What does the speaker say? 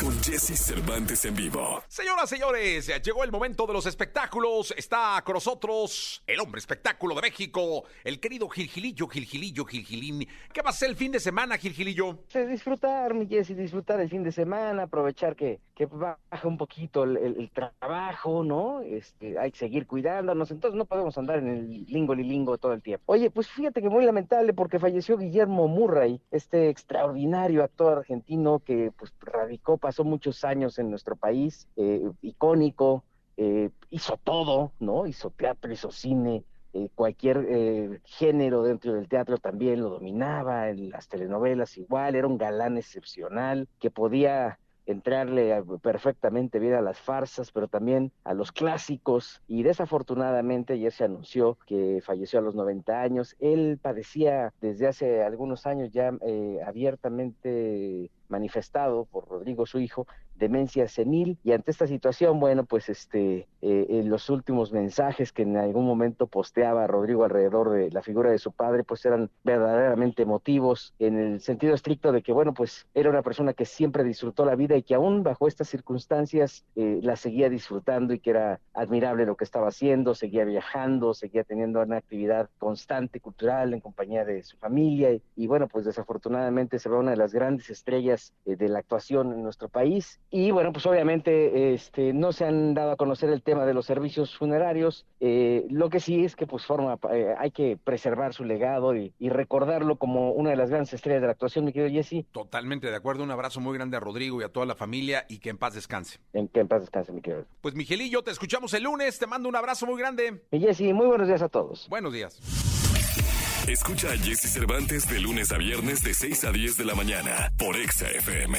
con Jesse Cervantes en vivo. Señoras, señores, llegó el momento de los espectáculos. Está con nosotros el hombre espectáculo de México, el querido Gilgilillo, Gilgilillo, Gilgilín. ¿Qué va a ser el fin de semana, Gilgilillo? Disfrutar, mi Jessy, disfrutar el fin de semana, aprovechar que, que baja un poquito el, el- el trabajo, ¿no? Este, hay que seguir cuidándonos, entonces no podemos andar en el lingo lilingo todo el tiempo. Oye, pues fíjate que muy lamentable porque falleció Guillermo Murray, este extraordinario actor argentino que pues radicó, pasó muchos años en nuestro país, eh, icónico, eh, hizo todo, ¿no? Hizo teatro, hizo cine, eh, cualquier género dentro del teatro también lo dominaba, en las telenovelas igual, era un galán excepcional que podía entrarle perfectamente bien a las farsas, pero también a los clásicos. Y desafortunadamente ayer se anunció que falleció a los 90 años. Él padecía desde hace algunos años ya eh, abiertamente manifestado por Rodrigo, su hijo, demencia senil y ante esta situación, bueno, pues este, eh, en los últimos mensajes que en algún momento posteaba Rodrigo alrededor de la figura de su padre, pues eran verdaderamente emotivos en el sentido estricto de que, bueno, pues era una persona que siempre disfrutó la vida y que aún bajo estas circunstancias eh, la seguía disfrutando y que era admirable lo que estaba haciendo, seguía viajando, seguía teniendo una actividad constante cultural en compañía de su familia y, bueno, pues desafortunadamente se va una de las grandes estrellas eh, de la actuación en nuestro país y bueno, pues obviamente este, no se han dado a conocer el tema de los servicios funerarios. Eh, lo que sí es que pues forma, eh, hay que preservar su legado y, y recordarlo como una de las grandes estrellas de la actuación, mi querido Jesse, Totalmente de acuerdo. Un abrazo muy grande a Rodrigo y a toda la familia y que en paz descanse. en que en paz descanse, mi querido. Pues Miguelillo, te escuchamos el lunes. Te mando un abrazo muy grande. Mi Jesse, muy buenos días a todos. Buenos días. Escucha a Jesse Cervantes de lunes a viernes de 6 a 10 de la mañana por Exa FM.